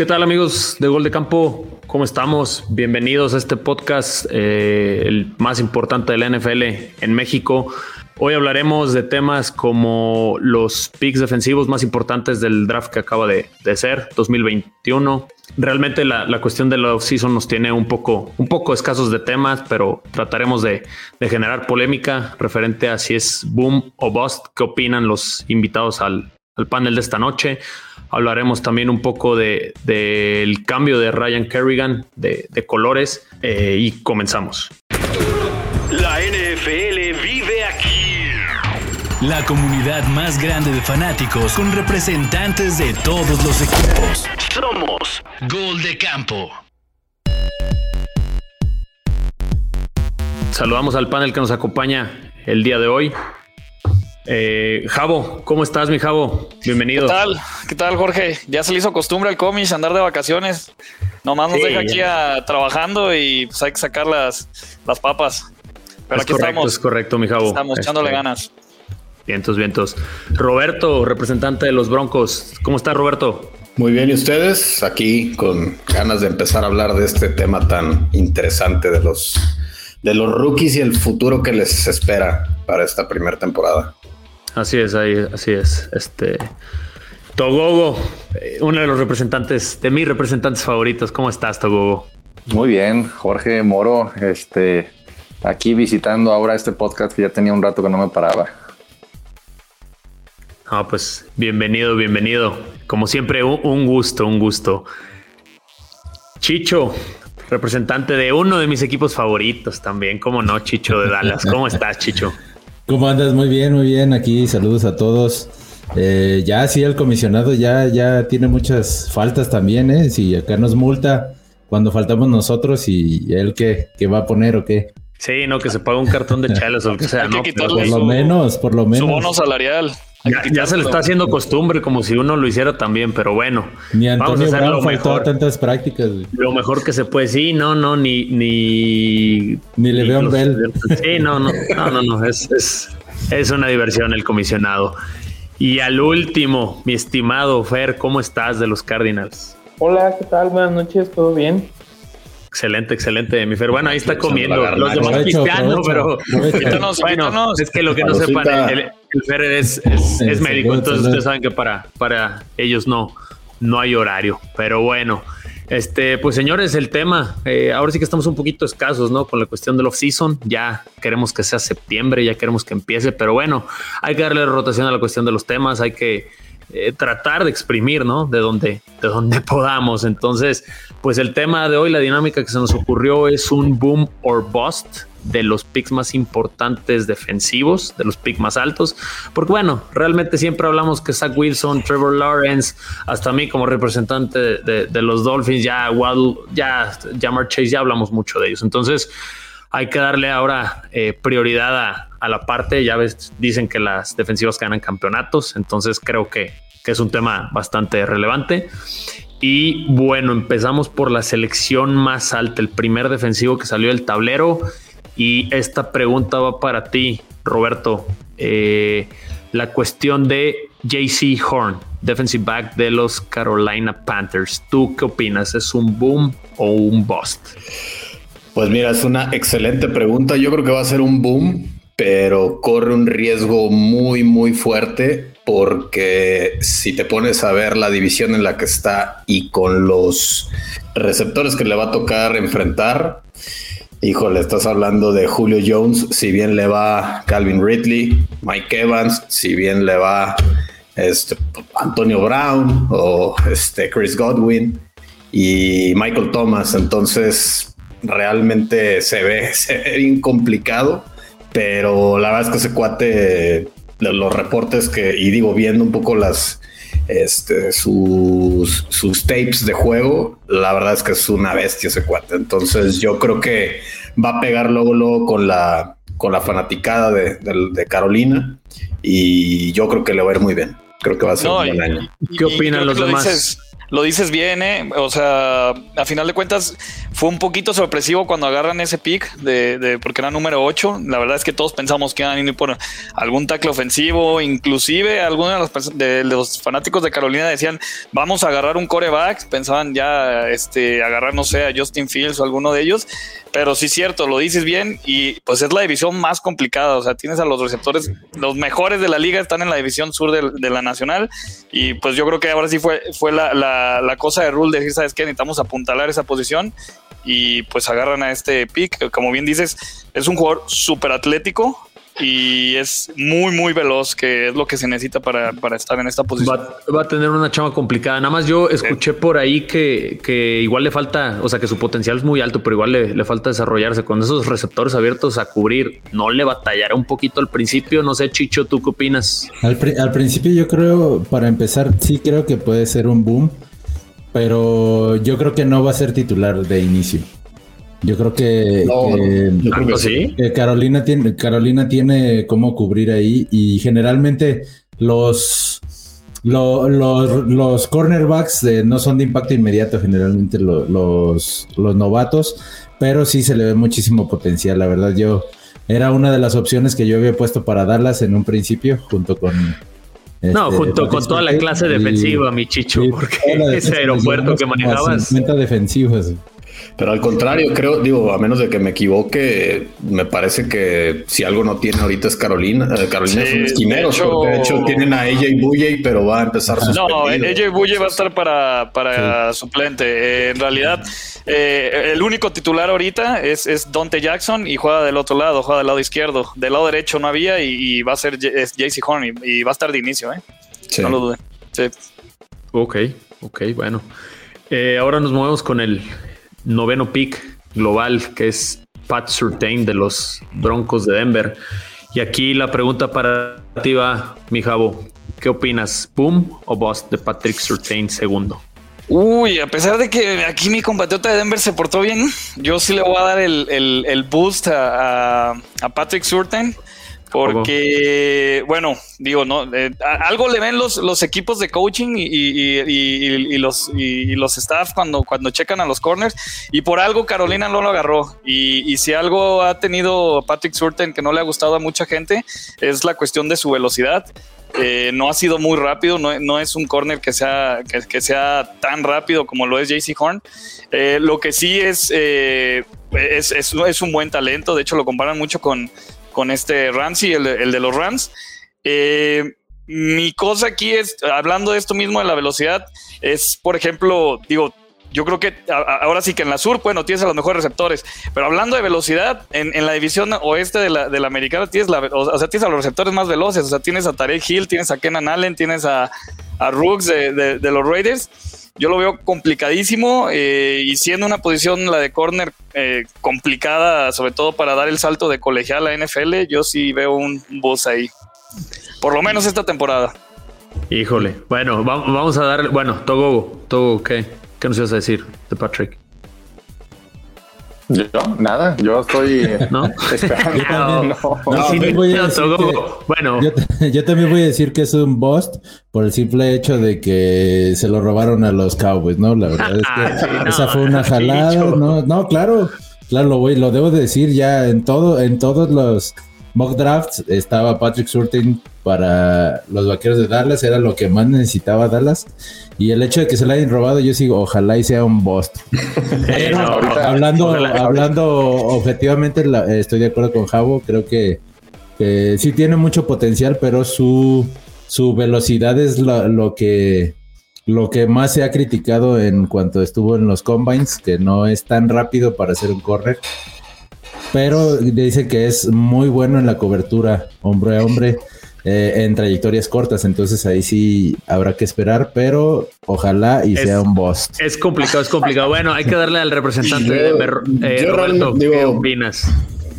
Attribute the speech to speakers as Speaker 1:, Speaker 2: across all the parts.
Speaker 1: ¿Qué tal amigos de Gol de Campo? ¿Cómo estamos? Bienvenidos a este podcast, eh, el más importante de la NFL en México. Hoy hablaremos de temas como los picks defensivos más importantes del draft que acaba de, ser 2021. Realmente la, cuestión de la offseason nos tiene un poco, un poco escasos de temas, pero trataremos de, generar polémica referente a si es boom o bust. ¿Qué opinan los invitados al, al panel de esta noche? Hablaremos también un poco del de, cambio de Ryan Kerrigan de, colores eh, y comenzamos.
Speaker 2: La NFL vive aquí.
Speaker 3: La comunidad más grande de fanáticos con representantes de todos los equipos.
Speaker 2: Somos Gol de Campo.
Speaker 1: Saludamos al panel que nos acompaña el día de hoy. Eh, Javo, ¿cómo estás, mi Javo? Bienvenido.
Speaker 4: ¿Qué tal? ¿Qué tal, Jorge? Ya se le hizo costumbre al cómic andar de vacaciones. Nomás nos deja aquí trabajando y pues hay que sacar las, las papas. Pero aquí estamos.
Speaker 1: Es correcto, mi Javo.
Speaker 4: Estamos echándole este, ganas.
Speaker 1: Vientos, vientos. Roberto, representante de los Broncos. ¿Cómo está, Roberto?
Speaker 5: Muy bien, ¿y ustedes? Aquí con ganas de empezar a hablar de este tema tan interesante de los, de los rookies y el futuro que les espera para esta primera temporada.
Speaker 1: Así es, ahí, así es. Este Togogo, eh, uno de los representantes, de mis representantes favoritos. ¿Cómo estás, Togogo?
Speaker 6: Muy bien, Jorge Moro, este, aquí visitando ahora este podcast que ya tenía un rato que no me paraba.
Speaker 1: Ah, pues bienvenido, bienvenido. Como siempre, un gusto, un gusto. Chicho, representante de uno de mis equipos favoritos también, ¿cómo no, Chicho de Dallas? ¿Cómo estás, Chicho?
Speaker 7: ¿Cómo andas? Muy bien, muy bien. Aquí saludos a todos. Eh, ya sí, el comisionado ya, ya tiene muchas faltas también, ¿eh? Si acá nos multa cuando faltamos nosotros y él qué, qué va a poner o qué.
Speaker 1: Sí, no, que se pague un cartón de chelas o lo que sea, ¿no?
Speaker 7: por lo menos, por lo menos. Su
Speaker 4: bono salarial.
Speaker 1: Ya, se le está haciendo costumbre como si uno lo hiciera también, pero bueno.
Speaker 7: Ni Antonio vamos a Brown tantas prácticas.
Speaker 1: Lo mejor que se puede, sí, no, no, ni... Ni,
Speaker 7: ni le veo un bel.
Speaker 1: Sí, no, no, no, no, no, es, es, es una diversión el comisionado. Y al último, mi estimado Fer, ¿cómo estás de los Cardinals?
Speaker 8: Hola, ¿qué tal? Buenas noches, ¿todo bien?
Speaker 1: Excelente, excelente, mi Fer. Bueno, ahí está comiendo. Los demás pisteando, pero bueno, es que lo que no sepan, el, Fer es, es, médico, entonces ustedes saben que para, para ellos no, no hay horario. Pero bueno, este, pues señores, el tema, eh, ahora sí que estamos un poquito escasos, ¿no? Con la cuestión del off-season, ya queremos que sea septiembre, ya queremos que empiece, pero bueno, hay que darle rotación a la cuestión de los temas, hay que eh, tratar de exprimir, ¿no? De donde, de donde podamos. Entonces, pues el tema de hoy, la dinámica que se nos ocurrió es un boom or bust de los picks más importantes defensivos, de los picks más altos, porque bueno, realmente siempre hablamos que Zach Wilson, Trevor Lawrence, hasta mí como representante de, los Dolphins, ya Waddle, ya Jamar Chase, ya hablamos mucho de ellos. Entonces, hay que darle ahora eh, prioridad a, a, la parte. Ya ves, dicen que las defensivas ganan campeonatos, entonces creo que, que es un tema bastante relevante. Y bueno, empezamos por la selección más alta, el primer defensivo que salió del tablero. Y esta pregunta va para ti, Roberto. Eh, la cuestión de JC Horn, defensive back de los Carolina Panthers. ¿Tú qué opinas? ¿Es un boom o un bust?
Speaker 5: Pues mira, es una excelente pregunta. Yo creo que va a ser un boom, pero corre un riesgo muy, muy fuerte porque si te pones a ver la división en la que está y con los receptores que le va a tocar enfrentar, híjole, estás hablando de Julio Jones, si bien le va Calvin Ridley, Mike Evans, si bien le va este, Antonio Brown o este, Chris Godwin y Michael Thomas, entonces realmente se ve, se ve bien complicado, pero la verdad es que ese cuate, los reportes que, y digo, viendo un poco las, este, sus, sus tapes de juego, la verdad es que es una bestia ese cuate. Entonces yo creo que va a pegar luego, luego con la, con la fanaticada de, de, Carolina y yo creo que le va a ir muy bien. Creo que va a ser un buen año.
Speaker 1: ¿Qué opinan los demás?
Speaker 4: Lo dices bien, ¿eh? O sea, a final de cuentas fue un poquito sorpresivo cuando agarran ese pick de, porque era número 8. La verdad es que todos pensamos que iban a ir por algún tackle ofensivo, inclusive algunos de los, fanáticos de Carolina decían, vamos a agarrar un coreback, pensaban ya este, agarrar, no sé, a Justin Fields o alguno de ellos. Pero sí, cierto, lo dices bien y pues es la división más complicada. O sea, tienes a los receptores, los mejores de la liga están en la división sur de, la nacional y pues yo creo que ahora sí fue, fue la, la, cosa de Rule de decir, ¿sabes qué? Necesitamos apuntalar esa posición y pues agarran a este pick. Como bien dices, es un jugador súper atlético, y es muy, muy veloz, que es lo que se necesita para, estar en esta posición.
Speaker 1: Va, a tener una chama complicada. Nada más yo escuché por ahí que, igual le falta, o sea, que su potencial es muy alto, pero igual le, falta desarrollarse con esos receptores abiertos a cubrir. No le batallará un poquito al principio. No sé, Chicho, ¿tú qué opinas?
Speaker 7: Al, al principio, yo creo, para empezar, sí creo que puede ser un boom, pero yo creo que no va a ser titular de inicio. Yo creo que, Carolina tiene Carolina tiene cómo cubrir ahí y generalmente los los, cornerbacks no son de impacto inmediato generalmente los, los novatos, pero sí se le ve muchísimo potencial, la verdad yo era una de las opciones que yo había puesto para darlas en un principio junto con
Speaker 1: no, este, junto con toda la clase defensiva, mi chicho, porque ese aeropuerto que manejabas.
Speaker 7: 50 defensivas.
Speaker 5: Pero al contrario, creo, digo, a menos de que me equivoque, me parece que si algo no tiene ahorita es Carolina. Eh, Carolina son esquineros, de hecho, de hecho tienen a AJ Buye, pero va a empezar
Speaker 4: No, AJ Buye va a estar para, para suplente. Eh, en realidad, eh, el único titular ahorita es, es Dante Jackson y juega del otro lado, juega del lado izquierdo. Del lado derecho no había y, va a ser JC Horn y, va a estar de inicio, ¿eh? No lo duden. Sí.
Speaker 1: Ok, ok, bueno. ahora nos movemos con el, noveno pick global, que es Pat Surtain de los Broncos de Denver. Y aquí la pregunta para ti va, mi Jabo. ¿Qué opinas? ¿Boom o bust de Patrick Surtain segundo?
Speaker 4: Uy, a pesar de que aquí mi compatriota de Denver se portó bien, yo sí le voy a dar el, boost a, a Patrick Surtain. Porque, bueno, digo, no, eh, algo le ven los, los equipos de coaching y, los, y, los staff cuando, cuando checan a los corners. Y por algo Carolina no lo agarró. Y, si algo ha tenido Patrick Surten que no le ha gustado a mucha gente, es la cuestión de su velocidad. Eh, no ha sido muy rápido, no, es un corner que sea, que, sea tan rápido como lo es JC Horn. Eh, lo que sí es, es, es, es, un buen talento, de hecho lo comparan mucho con, con este Ramsey, el, el de los Rams. Eh, mi cosa aquí es, hablando de esto mismo de la velocidad, es, por ejemplo, digo, yo creo que ahora sí que en la sur, bueno, tienes a los mejores receptores, pero hablando de velocidad, en, en la división oeste de la, de la, americana tienes, la, o sea, tienes a los receptores más veloces, o sea, tienes a Tarek Hill, tienes a Kenan Allen, tienes a, a Rooks de, de, de los Raiders yo lo veo complicadísimo eh, y siendo una posición, la de corner, eh, complicada, sobre todo para dar el salto de colegial a NFL, yo sí veo un bus ahí. Por lo menos esta temporada.
Speaker 1: Híjole, bueno, vamos a dar, bueno, Togo, Togo, ¿qué? ¿Qué nos ibas a decir de Patrick?
Speaker 6: Yo, nada, yo estoy ¿No? esperando.
Speaker 7: bueno, yo, también voy a decir que es un bust por el simple hecho de que se lo robaron a los Cowboys, ¿no? La verdad es que esa fue una jalada, ¿no? No, claro, claro, lo voy, lo debo decir ya en todo, en todos los mock drafts estaba Patrick Surtain para los vaqueros de Dallas, era lo que más necesitaba Dallas. Y el hecho de que se le hayan robado, yo sigo, ojalá y sea un bust. hablando, hablando objetivamente, estoy de acuerdo con Javo, creo que, sí tiene mucho potencial, pero su, su velocidad es lo, que lo que más se ha criticado en cuanto estuvo en los combines, que no es tan rápido para hacer un correr pero dice que es muy bueno en la cobertura hombre a hombre. Eh, en trayectorias cortas, entonces ahí sí habrá que esperar, pero ojalá y sea un boss.
Speaker 1: Es complicado, es complicado. Bueno, hay que darle al representante de eh, Roberto, ¿qué opinas?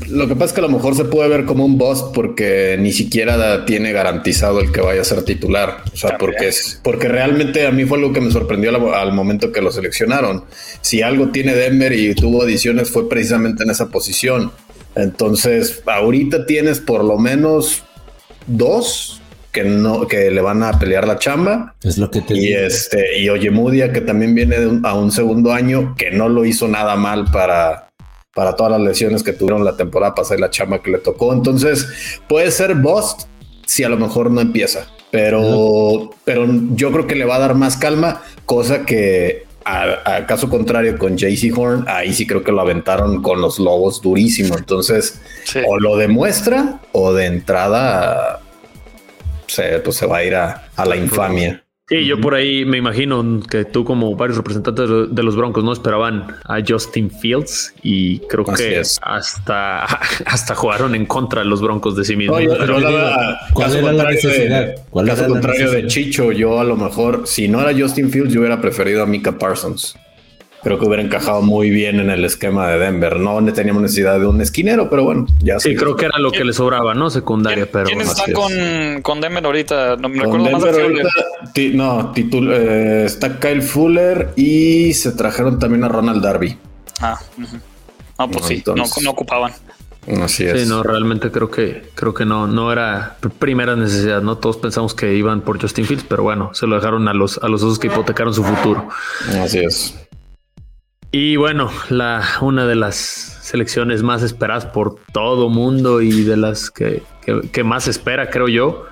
Speaker 5: Lo que pasa es que a lo mejor se puede ver como un boss porque ni siquiera tiene garantizado el que vaya a ser titular. O sea, porque es porque realmente a mí fue algo que me sorprendió al, momento que lo seleccionaron. Si algo tiene Denver y tuvo adiciones fue precisamente en esa posición. Entonces, ahorita tienes por lo menos dos que no, que le van a pelear la chamba.
Speaker 7: Es lo que te
Speaker 5: y este, y Oyemudia, que también viene a un segundo año, que no lo hizo nada mal para, para todas las lesiones que tuvieron la temporada pasada y la chamba que le tocó. Entonces, puede ser Bust si a lo mejor no empieza, pero, pero yo creo que le va a dar más calma, cosa que a, caso contrario con JC Horn, ahí sí creo que lo aventaron con los lobos durísimo. Entonces, o lo demuestra o de entrada se, pues se va a ir a, a la infamia.
Speaker 1: Sí, yo por ahí me imagino que tú como varios representantes de los Broncos no esperaban a Justin Fields y creo que hasta, hasta jugaron en contra de los Broncos de sí mismos.
Speaker 5: ¿Cuál era la necesidad? ¿Cuál caso contrario de Chicho, yo a lo mejor, si no era Justin Fields, yo hubiera preferido a Mika Parsons creo que hubiera encajado muy bien en el esquema de Denver. No teníamos necesidad de un esquinero, pero bueno, ya
Speaker 1: Sí, creo que era lo que le sobraba, ¿no? Secundaria, pero.
Speaker 4: ¿Quiénes están con, con, Denver ahorita? No me recuerdo más ahorita,
Speaker 5: No, eh, está Kyle Fuller y se trajeron también a Ronald Darby.
Speaker 4: Ah, no, pues sí, no, no ocupaban.
Speaker 5: Así es.
Speaker 1: Sí, no, realmente creo que creo que no, no era primera necesidad, ¿no? Todos pensamos que iban por Justin Fields, pero bueno, se lo dejaron a los a los osos que hipotecaron su futuro.
Speaker 5: Así es.
Speaker 1: Y bueno, la, una de las selecciones más esperadas por todo mundo y de las que, más espera, creo yo,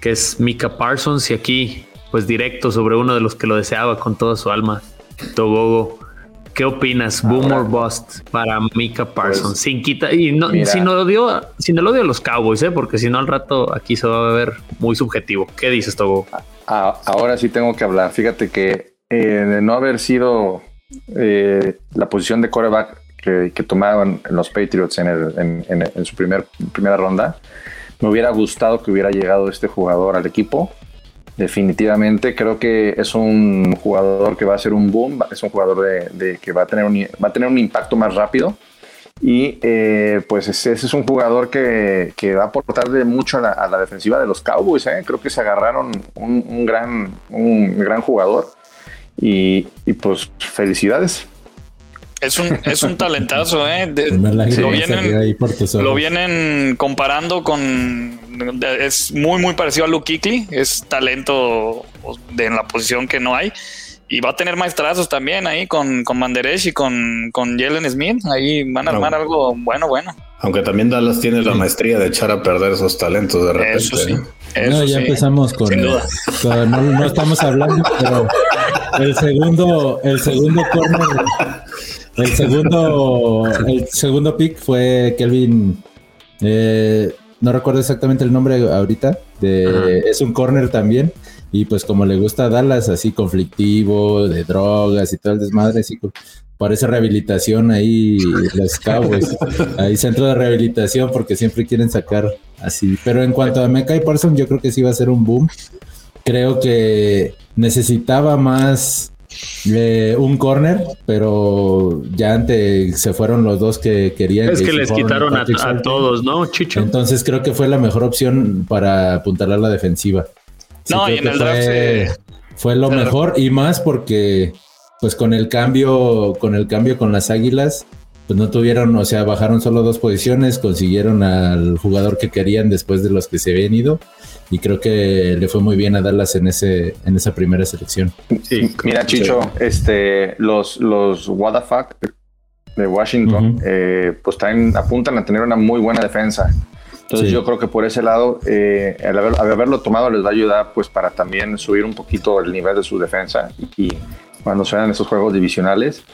Speaker 1: que es Mika Parsons. Y aquí, pues directo sobre uno de los que lo deseaba con toda su alma, Togogo. ¿Qué opinas? Boom or bust para Mika Parsons. Pues, sin quita y no, sin odio, sin el odio a los Cowboys, ¿eh? porque si no al rato aquí se va a ver muy subjetivo. ¿Qué dices, Togo?
Speaker 6: Ahora sí tengo que hablar. Fíjate que eh, de no haber sido eh, la posición de coreback que, tomaron los Patriots en, su primer, primera ronda. Me hubiera gustado que hubiera llegado este jugador al equipo. Definitivamente creo que es un jugador que va a ser un boom, es un jugador de, que va a, tener un, va a tener un impacto más rápido. Y eh, pues ese, es un jugador que, va a aportarle mucho a la, defensiva de los Cowboys. ¿eh? Creo que se agarraron un, gran, un gran jugador y, pues felicidades.
Speaker 4: Es un, es un talentazo, ¿eh? lo, vienen, comparando con. Es muy, muy parecido a Luke Kikli. Es talento de, en la posición que no hay. Y va a tener maestrazos también ahí con, con Manderesh y con, con Jalen Smith. Ahí van a armar algo bueno, bueno.
Speaker 5: Aunque también Dallas tiene la maestría de echar a perder esos talentos de repente.
Speaker 4: Eso sí.
Speaker 7: no, ya empezamos con, no, estamos hablando, pero el segundo, el segundo corner, el segundo, el segundo pick fue Kelvin. Eh, no recuerdo exactamente el nombre ahorita. De, es un corner también. Y pues como le gusta a Dallas, así conflictivo, de drogas y todo el desmadre, así parece rehabilitación ahí los Cowboys. ahí centro de rehabilitación porque siempre quieren sacar así. Pero en cuanto a Mekai Parsons, yo creo que sí va a ser un boom. Creo que necesitaba más eh, un corner, pero ya antes se fueron los dos que querían.
Speaker 1: Es que, les quitaron a, todos, ¿no, Chicho?
Speaker 7: Entonces creo que fue la mejor opción para apuntar a la defensiva.
Speaker 4: No, y en el draft fue,
Speaker 7: fue lo mejor y más porque pues con el cambio, con el cambio con las Águilas, pues no tuvieron, o sea, bajaron solo dos posiciones, consiguieron al jugador que querían después de los que se habían ido y creo que le fue muy bien a Dallas en ese en esa primera selección.
Speaker 6: Sí, mira Chicho, este los los de Washington, eh, pues también apuntan a tener una muy buena defensa. Entonces yo creo que por ese lado, eh, al, haberlo tomado les va a ayudar pues para también subir un poquito el nivel de su defensa y, cuando sean esos juegos divisionales,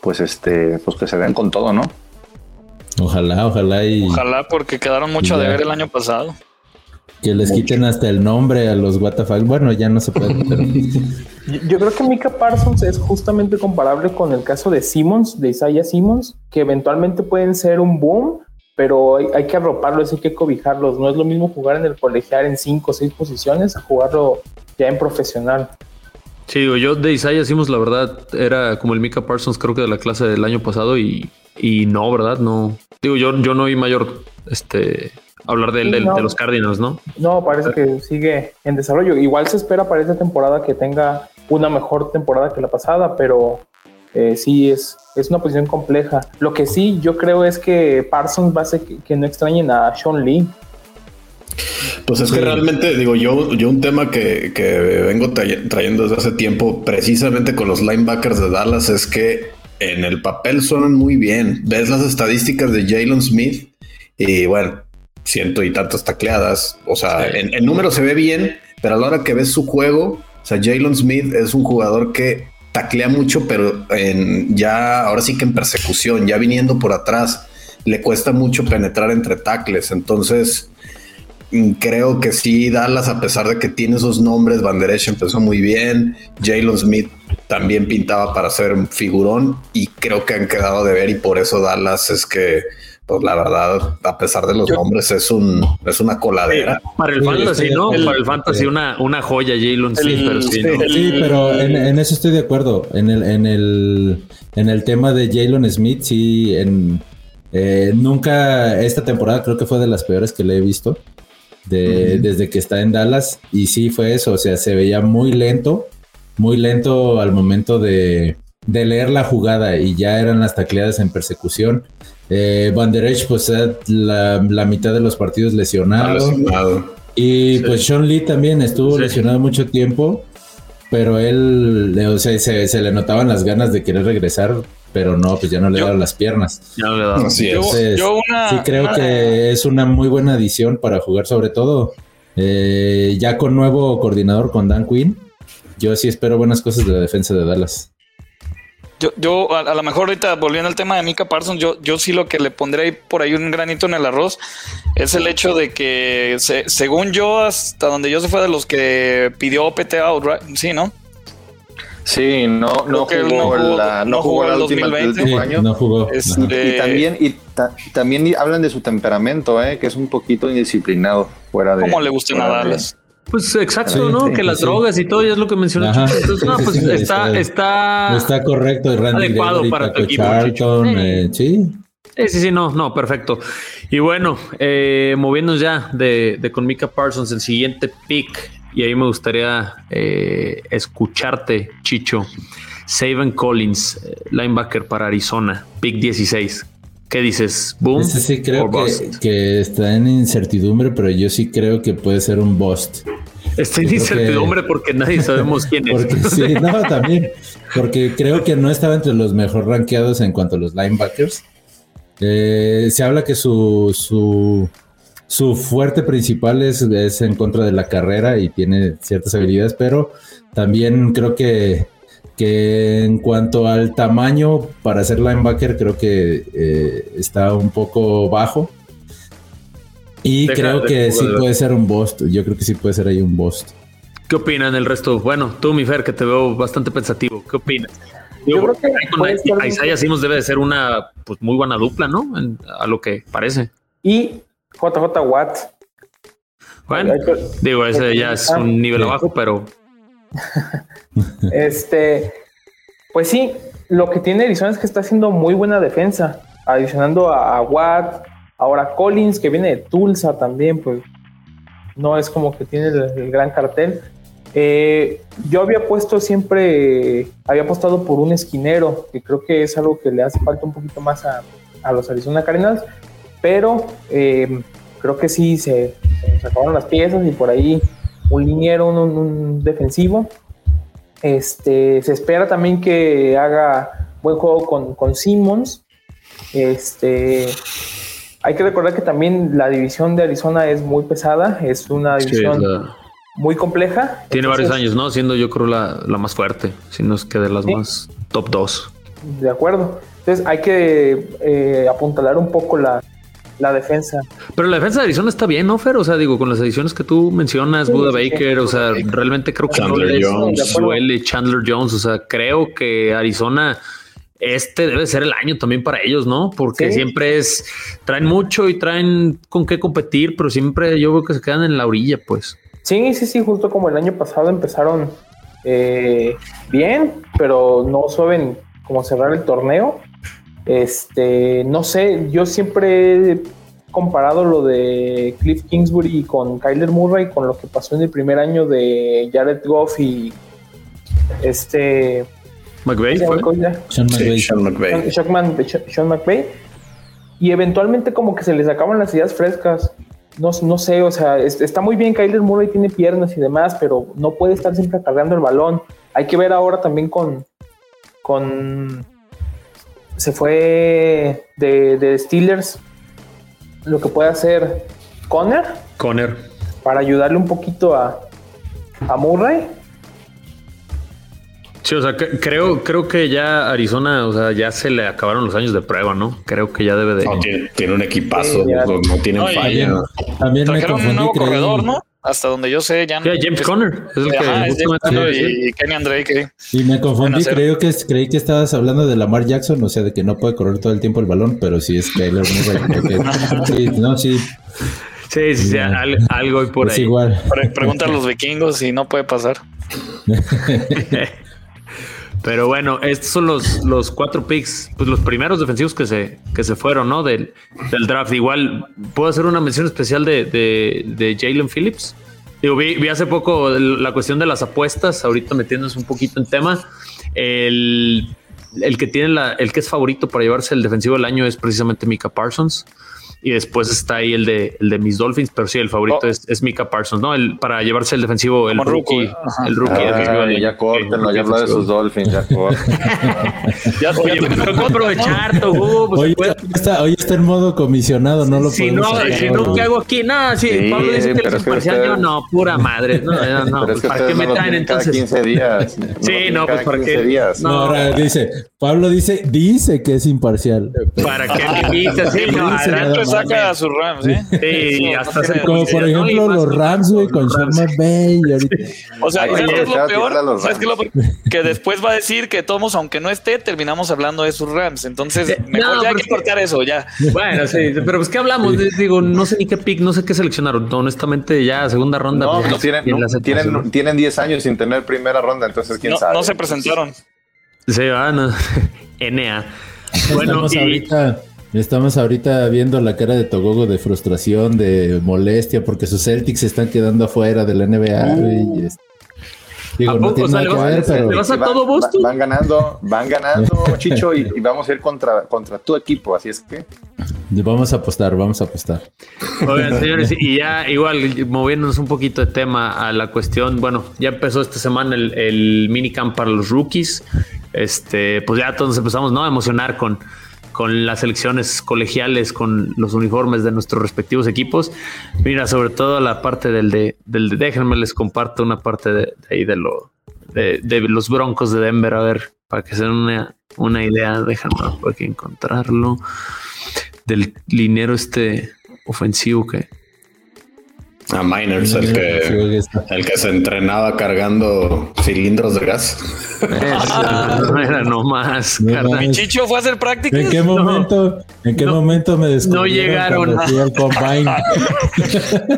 Speaker 6: pues este, pues que se den con todo, ¿no?
Speaker 7: Ojalá, ojalá y.
Speaker 4: Ojalá, porque quedaron mucho de ver el año pasado.
Speaker 7: Que les quiten hasta el nombre a los WTF. Bueno, ya no se puede.
Speaker 8: Yo creo que Mika Parsons es justamente comparable con el caso de Simmons, de Isaiah Simmons, que eventualmente pueden ser un boom, pero hay, que arroparlos, hay que cobijarlos. No es lo mismo jugar en el colegial en cinco o seis posiciones a jugarlo ya en profesional.
Speaker 1: Sí, yo de Isaiah Simons, la verdad, era como el Mika Parsons, creo que de la clase del año pasado, y, y no, ¿verdad? No. Digo, yo, yo no oí mayor este hablar de, de, los Cardinals, ¿no?
Speaker 8: No, parece que sigue en desarrollo. Igual se espera para esta temporada que tenga una mejor temporada que la pasada, pero eh, sí es, es una posición compleja. Lo que sí yo creo es que Parsons va a hacer que, que no extrañen a Sean Lee.
Speaker 5: Pues es que realmente, digo, yo, yo un tema que, que vengo trayendo desde hace tiempo, precisamente con los linebackers de Dallas, es que en el papel suenan muy bien. Ves las estadísticas de Jalen Smith y bueno, ciento y tantas tacleadas. O sea, en, el número se ve bien, pero a la hora que ves su juego, o sea, Jalen Smith es un jugador que taclea mucho, pero en, ya ahora sí que en persecución, ya viniendo por atrás, le cuesta mucho penetrar entre tacles. Entonces, mm, creo que sí, Dallas, a pesar de que tiene esos nombres, Van empezó muy bien, Jalen Smith también pintaba para ser un figurón y creo que han quedado de ver y por eso Dallas es que pues la verdad, a pesar de los nombres, es un es una coladera.
Speaker 1: Para el fantasy, ¿no? para el fantasy, una, una joya, Jalen sí, pero
Speaker 7: sí, sí, pero en, eso estoy de acuerdo. En el, en el, en el tema de Jalen Smith, sí, en eh, nunca esta temporada creo que fue de las peores que le he visto. De, Desde que está en Dallas. Y sí fue eso. O sea, se veía muy lento. Muy lento al momento de, de leer la jugada. Y ya eran las tacleadas en persecución. Eh, Van Der Esch, pues la, la, mitad de los partidos lesionado. Y pues Sean Lee también estuvo lesionado mucho tiempo, pero él, o sea, se, le notaban las ganas de querer regresar, pero no, pues ya no le daban las piernas. Ya no le daban. sí, creo que es una muy buena adición para jugar, sobre todo eh, ya con nuevo coordinador con Dan Quinn. Yo sí espero buenas cosas de la defensa de Dallas.
Speaker 4: Yo, yo a, lo mejor ahorita volviendo al tema de Mika Parsons, yo, yo sí lo que le pondré ahí por ahí un granito en el arroz es el hecho de que según yo, hasta donde yo se fue de los que pidió OPT out, sí, ¿no?
Speaker 6: Sí, no, no jugó, la, no, jugó, el 2020. año.
Speaker 7: no jugó.
Speaker 6: Este, y también, y también hablan de su temperamento, ¿eh? que es un poquito indisciplinado fuera de.
Speaker 4: ¿Cómo le gusta nadar?
Speaker 1: Pues exacto, ¿no? que las drogas y todo, ya es lo que mencionó Entonces, no, pues está, está,
Speaker 7: está, correcto.
Speaker 1: adecuado para tu equipo.
Speaker 7: Eh, sí.
Speaker 1: Sí, sí, no, no, perfecto. Y bueno, eh, moviéndonos ya de, de con Mika Parsons, el siguiente pick, y ahí me gustaría eh, escucharte, Chicho. Saban Collins, eh, linebacker para Arizona, pick 16. ¿Qué dices? ¿Boom?
Speaker 7: Este sí creo que, está en incertidumbre, pero yo sí creo que puede ser un bust.
Speaker 1: Está en incertidumbre porque nadie sabemos quién es.
Speaker 7: sí, no, también. Porque creo que no estaba entre los mejor rankeados en cuanto a los linebackers. Eh, se habla que su, su, su fuerte principal es, es en contra de la carrera y tiene ciertas habilidades, pero también creo que que en cuanto al tamaño para ser linebacker creo que eh, está un poco bajo. Y creo que sí puede ser un bust. Yo creo que sí puede ser ahí un bust.
Speaker 1: ¿Qué opinan el resto? Bueno, tú, mi Fer, que te veo bastante pensativo. ¿Qué opinas?
Speaker 8: Yo, creo que
Speaker 1: con Isaiah Simons debe de ser una pues, muy buena dupla, ¿no? a lo que parece.
Speaker 8: Y JJ Watt.
Speaker 1: Bueno, digo, ese ya es un nivel abajo, pero
Speaker 8: este, pues sí, lo que tiene Arizona es que está haciendo muy buena defensa, adicionando a, Watt, ahora Collins, que viene de Tulsa también, pues no es como que tiene el, gran cartel. Eh, yo había puesto siempre, había apostado por un esquinero, que creo que es algo que le hace falta un poquito más a, los Arizona Cardinals, pero eh, creo que sí se, se acabaron las piezas y por ahí un liniero, un, defensivo. Este, se espera también que haga buen juego con, con Simmons. Este, hay que recordar que también la división de Arizona es muy pesada, es una división muy compleja.
Speaker 1: Tiene varios años, ¿no? Siendo yo creo la, más fuerte, si no es que de las más top 2.
Speaker 8: De acuerdo. Entonces hay que eh, apuntalar un poco la, la defensa.
Speaker 1: Pero la defensa de Arizona está bien, ¿no, Fer? O sea, digo, con las ediciones que tú mencionas, Buda Baker, o sea, realmente creo que
Speaker 5: Chandler Jones.
Speaker 1: duele Chandler Jones, o sea, creo que Arizona este debe ser el año también para ellos, ¿no? Porque siempre es, traen mucho y traen con qué competir, pero siempre yo veo que se quedan en la orilla, pues.
Speaker 8: Sí, sí, sí, justo como el año pasado empezaron eh, bien, pero no saben cómo cerrar el torneo. Este, no sé, yo siempre he comparado lo de Cliff Kingsbury con Kyler Murray con lo que pasó en el primer año de Jared Goff y este
Speaker 1: McVay,
Speaker 8: Sean McVay. Sean, McVay. Y eventualmente como que se les acaban las ideas frescas. no, no sé, o sea, está muy bien Kyler Murray tiene piernas y demás, pero no puede estar siempre cargando el balón. Hay que ver ahora también con, con se fue de, de Steelers lo que puede hacer Conner.
Speaker 1: Conner.
Speaker 8: Para ayudarle un poquito a, a Murray.
Speaker 1: Sí, o sea, creo, creo que ya Arizona, o sea, ya se le acabaron los años de prueba, ¿no? Creo que ya debe de.
Speaker 5: tiene, un equipazo, no, tiene falla.
Speaker 4: También me confundí, un nuevo corredor, ¿no? Hasta donde yo sé, ya
Speaker 1: no. James Conner es el
Speaker 4: que. y, Kenny Drake.
Speaker 7: Y me confundí, creo que creí que estabas hablando de Lamar Jackson, o sea, de que no puede correr todo el tiempo el balón, pero sí es Kyler sí, no, sí.
Speaker 1: Sí, sí, algo y por es ahí.
Speaker 7: Igual.
Speaker 4: Pregunta a los vikingos si no puede pasar.
Speaker 1: Pero bueno, estos son los, los cuatro picks, pues los primeros defensivos que se, que se fueron, ¿no? Del, del draft. Igual, puedo hacer una mención especial de, de, de Jalen Phillips. Digo, vi, vi, hace poco la cuestión de las apuestas, ahorita metiéndose un poquito en tema. El, el que tiene la, el que es favorito para llevarse el defensivo del año es precisamente Mika Parsons y después está ahí el de, el de mis Dolphins, pero sí, el favorito oh. es, es, Mika Parsons, ¿no? El, para llevarse el defensivo, el rookie. El rookie.
Speaker 6: Ah, ya córtenlo, ya habla de sus Dolphins, ya
Speaker 1: ya, Oye, pero ¿cómo aprovechar, Togu?
Speaker 7: Pues hoy, está, hoy está en modo comisionado, no lo
Speaker 1: si no, Si no, ¿qué hago aquí? Nada, sí, sí Pablo dice que es imparcial, yo no, pura madre. No, no, no pues, ¿para qué me traen entonces?
Speaker 6: 15 días.
Speaker 1: sí, no, pues ¿para qué?
Speaker 7: Días. No, ahora dice, Pablo dice, dice que es imparcial.
Speaker 1: ¿Para qué me dices? Sí, no,
Speaker 4: saca a sus Rams, ¿eh?
Speaker 1: Sí, hasta
Speaker 7: se Como por ejemplo los Rams, güey, con Sean McVay.
Speaker 4: O sea, ¿sabes qué es lo peor? ¿Sabes qué es lo peor? Que después va a decir que todos, aunque no esté, terminamos hablando de sus Rams. Entonces, mejor ya hay que cortar eso, ya.
Speaker 1: Bueno, sí, pero pues, ¿qué hablamos? Digo, no sé ni qué pick, no sé qué seleccionaron. Honestamente, ya segunda ronda.
Speaker 6: No, pues, tienen, tienen, tienen 10 años sin tener primera ronda, entonces, ¿quién sabe?
Speaker 4: No se presentaron.
Speaker 1: Sí, van. NA.
Speaker 7: Bueno, y... ahorita Estamos ahorita viendo la cara de Togogo de frustración, de molestia, porque sus Celtics se están quedando afuera de la NBA. Uh.
Speaker 1: Digo, no tiene nada que ver, pero... vas a todo
Speaker 6: Boston? Van, ganando, van ganando, Chicho, y, vamos a ir contra, contra tu equipo, así es que...
Speaker 7: Vamos a apostar, vamos a apostar.
Speaker 1: Oigan, señores, y ya igual moviéndonos un poquito de tema a la cuestión, bueno, ya empezó esta semana el, el minicamp para los rookies, este, pues ya todos empezamos ¿no? a emocionar con con las selecciones colegiales, con los uniformes de nuestros respectivos equipos. Mira, sobre todo la parte del de, del de déjenme les comparto una parte de, ahí de lo de, los Broncos de Denver, a ver, para que se den una, una idea, déjame aquí encontrarlo, del linero este ofensivo que,
Speaker 5: a Miners, el que, el que se entrenaba cargando cilindros de gas.
Speaker 1: no era nomás.
Speaker 4: Mi chicho fue a hacer prácticas.
Speaker 7: ¿En qué momento, ¿en qué momento me descubrí?
Speaker 1: No llegaron.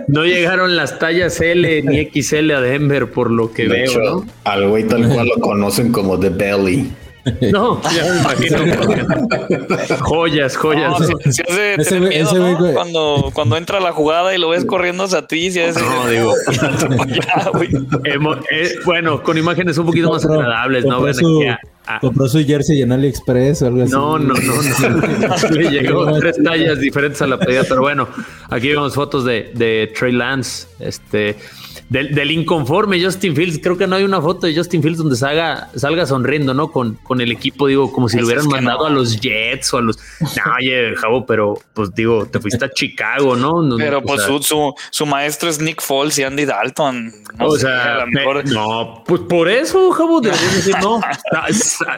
Speaker 1: no llegaron las tallas L ni XL a Denver, por lo que veo. ¿no?
Speaker 5: Al güey tal cual lo conocen como The Belly.
Speaker 1: No, ya me imagino. joyas, joyas.
Speaker 4: No, cuando, cuando entra la jugada y lo ves corriendo a ti, si es,
Speaker 1: no, digo. Eh, bueno, con imágenes un poquito más agradables, ¿no? Ven
Speaker 7: aquí Compró su jersey en AliExpress o algo así.
Speaker 1: No, no, no, no. Le llegó tres tallas diferentes a la pedida, pero bueno, aquí vemos fotos de, de Trey Lance, este del, inconforme Justin Fields. Creo que no hay una foto de Justin Fields donde salga, salga sonriendo, ¿no? Con, con el equipo, digo, como si lo hubieran mandado a los Jets o a los. No, oye, Javo, pero pues digo, te fuiste a Chicago, ¿no?
Speaker 4: pero pues su, su, maestro es Nick Foles y Andy Dalton.
Speaker 1: o sea, no, pues por eso, Javo, decir, no.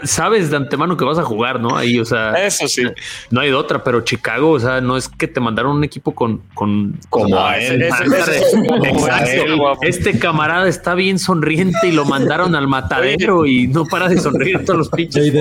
Speaker 1: Sabes de antemano que vas a jugar, ¿no? Ahí, o sea,
Speaker 4: eso sí.
Speaker 1: No hay de otra, pero Chicago, o sea, no es que te mandaron un equipo con. con
Speaker 5: como a él.
Speaker 1: Exacto este camarada está bien sonriente y lo mandaron al matadero y no para de sonreír todos los pinches.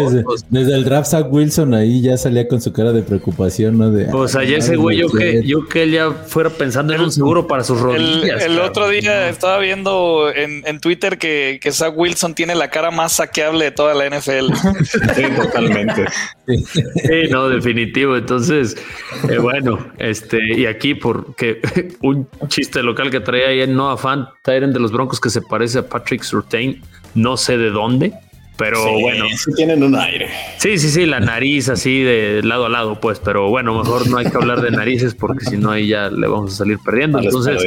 Speaker 7: desde, el draft Zach Wilson ahí ya salía con su cara de preocupación, ¿no? De,
Speaker 1: pues ayer ese güey, yo que, yo que él ya fuera pensando en un seguro para sus rodillas.
Speaker 4: El, otro día estaba viendo en, en Twitter que, que, Zach Wilson tiene la cara más saqueable de toda la NFL.
Speaker 5: sí, totalmente.
Speaker 1: Sí, no, definitivo. Entonces, eh, bueno, este, y aquí porque un chiste local que traía ahí en Noah Fan Tyrant de los Broncos que se parece a Patrick Surtain, no sé de dónde. Pero bueno.
Speaker 5: Sí tienen un aire.
Speaker 1: Sí, sí, sí, la nariz así de lado a lado, pues. Pero bueno, mejor no hay que hablar de narices porque si no ahí ya le vamos a salir perdiendo. Entonces,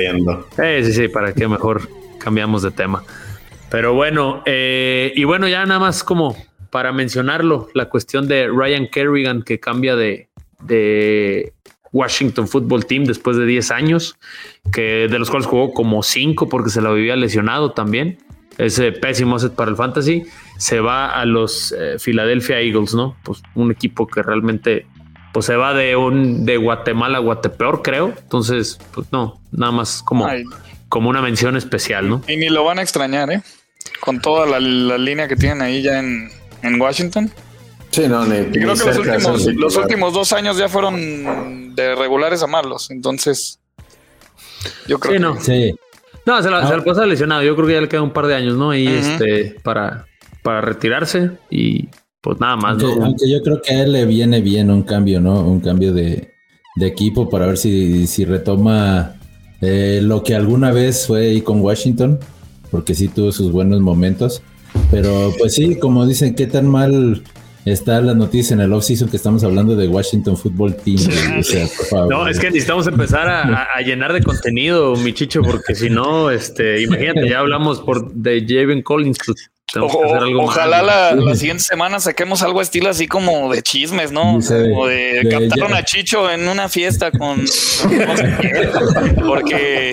Speaker 1: eh, sí, sí, para que mejor cambiamos de tema. Pero bueno, eh, y bueno, ya nada más como para mencionarlo, la cuestión de Ryan Kerrigan que cambia de, de Washington Football Team después de 10 años, que de los cuales jugó como 5 porque se lo había lesionado también. Ese pésimo set para el fantasy se va a los eh, Philadelphia Eagles, ¿no? Pues un equipo que realmente pues se va de un de Guatemala a Guatepeor, creo. Entonces, pues no, nada más como, como una mención especial, ¿no?
Speaker 4: Y ni lo van a extrañar, ¿eh? Con toda la, línea que tienen ahí ya en, Washington.
Speaker 5: Sí, no, ni,
Speaker 4: creo que los últimos, los últimos dos años ya fueron de regulares a malos. Entonces, yo creo
Speaker 1: sí,
Speaker 4: que
Speaker 1: no. Sí. No, se la, pasa lesionado. Yo creo que ya le queda un par de años, ¿no? Y este, para, para retirarse y pues nada más.
Speaker 7: Aunque, yo creo que a él le viene bien un cambio, ¿no? Un cambio de, equipo para ver si, si retoma eh, lo que alguna vez fue ahí con Washington, porque sí tuvo sus buenos momentos. Pero pues sí, como dicen, qué tan mal está la noticia en el off-season que estamos hablando de Washington Football Team.
Speaker 1: No, es que necesitamos empezar a, llenar de contenido, mi chicho, porque si no, este, imagínate, ya hablamos por de Javen Collins. Pues,
Speaker 4: ojalá la, siguiente semana saquemos algo estilo así como de chismes, ¿no? o de, captaron a Chicho en una fiesta con porque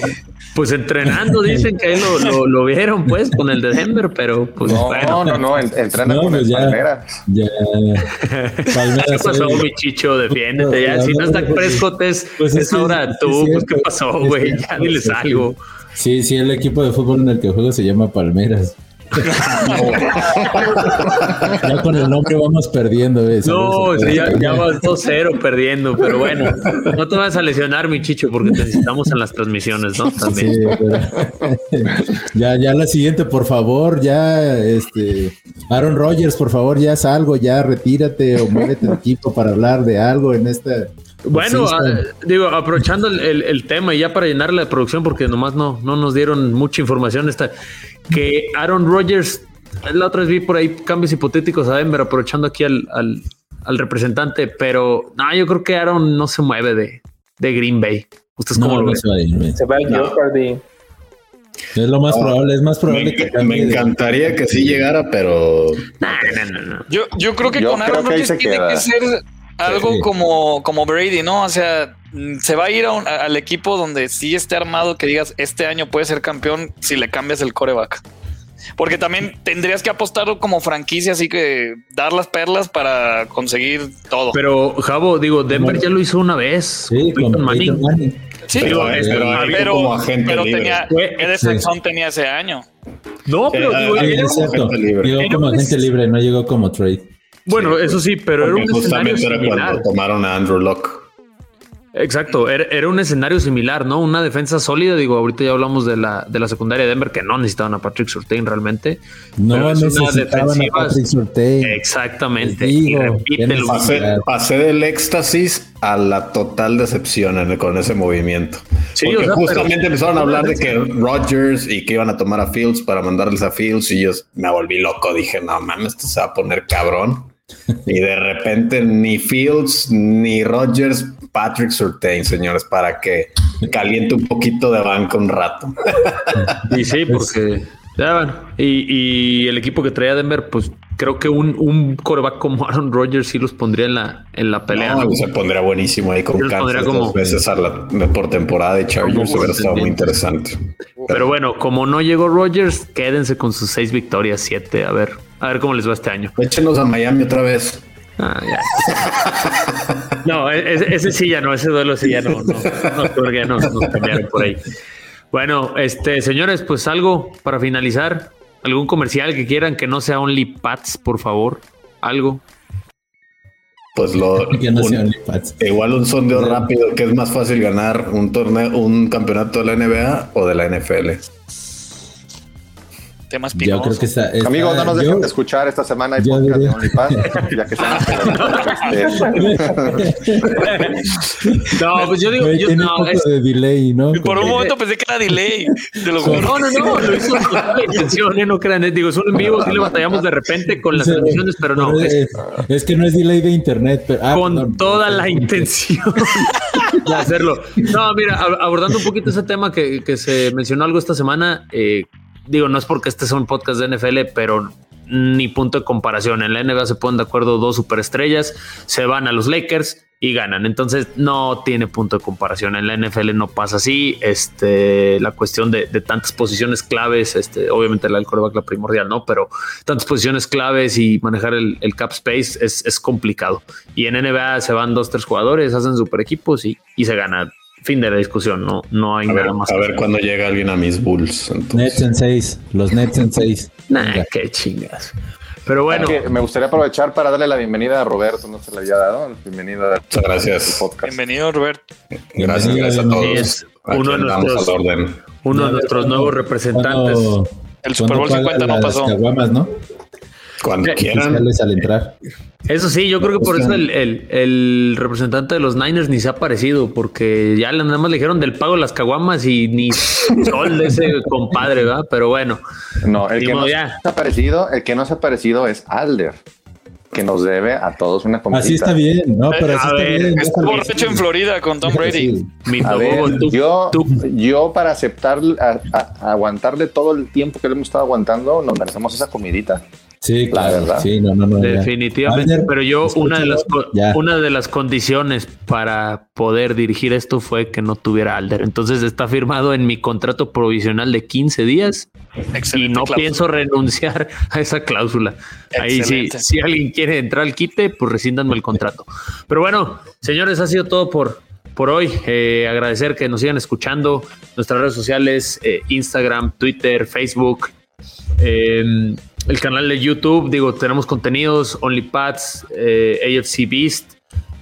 Speaker 1: pues entrenando, dicen que ahí lo, lo, vieron, pues, con el de Denver, pero pues.
Speaker 6: No, bueno. no, no, entrenando con pues el Palmeras.
Speaker 1: Ya. Palmeras. ¿Qué pasó, mi chicho? Defiéndete. Ya, si no está Prescott, es, pues es ahora tú. pues, ¿qué pasó, güey? Ya diles algo.
Speaker 7: Sí, sí, el equipo de fútbol en el que juego se llama Palmeras. ya con el nombre vamos perdiendo.
Speaker 1: No, ya, ya, vas 2-0 perdiendo, pero bueno, no te vas a lesionar, mi chicho, porque te necesitamos en las transmisiones, ¿no? También.
Speaker 7: ya, ya la siguiente, por favor, ya, este, Aaron Rodgers, por favor, ya salgo, ya retírate o muévete el equipo para hablar de algo en esta.
Speaker 1: Bueno, ah, digo, aprovechando el, el, tema y ya para llenar la producción, porque nomás no, no nos dieron mucha información, esta, que Aaron Rodgers, la otra vez vi por ahí cambios hipotéticos a Denver, aprovechando aquí al, al, representante, pero no, yo creo que Aaron no se mueve de, de Green Bay. ¿Ustedes cómo lo ven?
Speaker 8: Se va a
Speaker 7: Es lo más probable, es más probable
Speaker 5: me, que Me encantaría que sí llegara, pero.
Speaker 4: Yo, yo creo que con Aaron Rodgers tiene que ser algo como, como Brady, ¿no? O sea, se va a ir al equipo donde sí esté armado que digas este año puede ser campeón si le cambias el coreback. Porque también tendrías que apostar como franquicia, así que dar las perlas para conseguir todo.
Speaker 1: Pero, Javo, digo, Denver ya lo hizo una vez.
Speaker 7: Sí, con Manning.
Speaker 4: Sí, pero, pero, como agente pero tenía, tenía ese año.
Speaker 1: No, pero digo,
Speaker 7: llegó como agente libre, no llegó como trade.
Speaker 1: Bueno, eso sí, pero era un escenario similar.
Speaker 5: tomaron a Andrew Locke.
Speaker 1: Exacto, era, un escenario similar, ¿no? Una defensa sólida. Digo, ahorita ya hablamos de la, de la secundaria de Denver, que no necesitaban a Patrick Surtain realmente.
Speaker 7: No necesitaban a Patrick Surtain.
Speaker 1: Exactamente.
Speaker 5: y pasé, del éxtasis a la total decepción con ese movimiento. Sí, Porque justamente empezaron a hablar de que Rodgers y que iban a tomar a Fields para mandarles a Fields y yo me volví loco. Dije, no mames, esto se va a poner cabrón. Y de repente ni Fields ni Rodgers Patrick Surtain, señores, para que caliente un poquito de banca un rato.
Speaker 1: y sí, porque ya bueno, y, el equipo que traía Denver, pues creo que un, un coreback como Aaron Rodgers sí los pondría en la, en la pelea.
Speaker 5: No, se pondría buenísimo ahí con Kansas como, dos veces a la, por temporada de Chargers, hubiera estado muy interesante.
Speaker 1: Pero, bueno, como no llegó Rodgers, quédense con sus seis victorias, siete, a ver, a ver cómo les va este año.
Speaker 5: Échenos a Miami otra vez.
Speaker 1: Ah, no, e-, ese, sí ya no, ese duelo sí ya no, no, no, nos cambiaron por ahí. Bueno, este, señores, pues algo para finalizar, algún comercial que quieran que no sea Only Pats, por favor, algo.
Speaker 5: Pues lo igual un sondeo rápido, que es más fácil ganar un torneo, un campeonato de la NBA o de la NFL.
Speaker 4: Temas
Speaker 6: Yo creo que está, Amigos, no nos dejen de escuchar esta semana hay podcast de OnlyFans, ya que estamos
Speaker 1: No, pues yo digo, yo, no,
Speaker 7: es, de delay, ¿no?
Speaker 4: Por un momento pensé que era delay.
Speaker 1: no, no, no, lo hizo con toda la intención, ¿eh? no crean, ¿eh? digo, solo en vivo sí le batallamos de repente con las transmisiones, pero no.
Speaker 7: Es, es, que no es delay de internet, pero,
Speaker 1: ah, con toda la intención de hacerlo. No, mira, abordando un poquito ese tema que, que se mencionó algo esta semana, eh, digo, no es porque este sea un podcast de NFL, pero ni punto de comparación. En la NBA se ponen de acuerdo dos superestrellas, se van a los Lakers y ganan. Entonces no tiene punto de comparación. En la NFL no pasa así. Este, la cuestión de, tantas posiciones claves, este, obviamente el coreback la primordial, ¿no? Pero tantas posiciones claves y manejar el, cap space es, complicado. Y en NBA se van dos, tres jugadores, hacen super equipos y, y se gana fin de la discusión, no, no hay nada más.
Speaker 5: A ver cuando llega alguien a mis Bulls.
Speaker 7: Nets en seis, los Nets en seis.
Speaker 1: nah, qué chingas. Pero bueno.
Speaker 6: me gustaría aprovechar para darle la bienvenida a Roberto, no se le había dado. Bienvenido a
Speaker 5: Muchas gracias.
Speaker 4: Bienvenido, Roberto.
Speaker 5: Gracias, gracias a todos.
Speaker 1: uno de nuestros, uno de nuestros nuevos representantes.
Speaker 4: el Super Bowl 50 no pasó.
Speaker 7: ¿no?
Speaker 5: Cuando quieran.
Speaker 7: Al entrar.
Speaker 1: Eso sí, yo creo que por eso el, el, representante de los Niners ni se ha aparecido, porque ya nada más le dijeron del pago de las caguamas y ni sol de ese compadre, ¿verdad? Pero bueno.
Speaker 6: No, el que no se ha aparecido, el que no se ha aparecido es Alder que nos debe a todos una
Speaker 7: comida. Así está bien, ¿no? Pero
Speaker 4: así a ver, bien, hecho en Florida con Tom Brady.
Speaker 6: A ver, yo, yo para aceptar, aguantarle todo el tiempo que le hemos estado aguantando, nos merecemos esa comidita.
Speaker 7: Sí, claro. Sí, no, no, no,
Speaker 1: Definitivamente. pero yo, una de, las, una de las condiciones para poder dirigir esto fue que no tuviera Alder. Entonces está firmado en mi contrato provisional de 15 días y no pienso renunciar a esa cláusula. Ahí sí, si alguien quiere entrar al quite, pues rescíndanme el contrato. Pero bueno, señores, ha sido todo por, por hoy. Eh, agradecer que nos sigan escuchando. Nuestras redes sociales, eh, Instagram, Twitter, Facebook. Eh, el canal de YouTube, digo, tenemos contenidos, OnlyPads, eh, AFC Beast,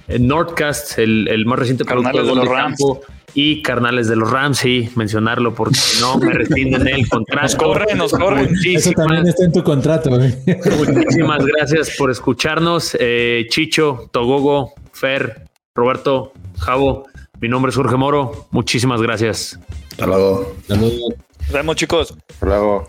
Speaker 1: eh, Nordcast, el, más reciente
Speaker 4: producto de, los Rams.
Speaker 1: y Carnales de los Rams, sí, mencionarlo porque no me rescinden el contrato.
Speaker 4: Nos corren, nos corren.
Speaker 7: Eso también está en tu contrato.
Speaker 1: Muchísimas gracias por escucharnos. Eh, Chicho, Togogo, Fer, Roberto, Javo, mi nombre es Jorge Moro. Muchísimas gracias.
Speaker 5: Hasta luego.
Speaker 4: Hasta luego. Nos vemos, chicos.
Speaker 6: Hasta luego.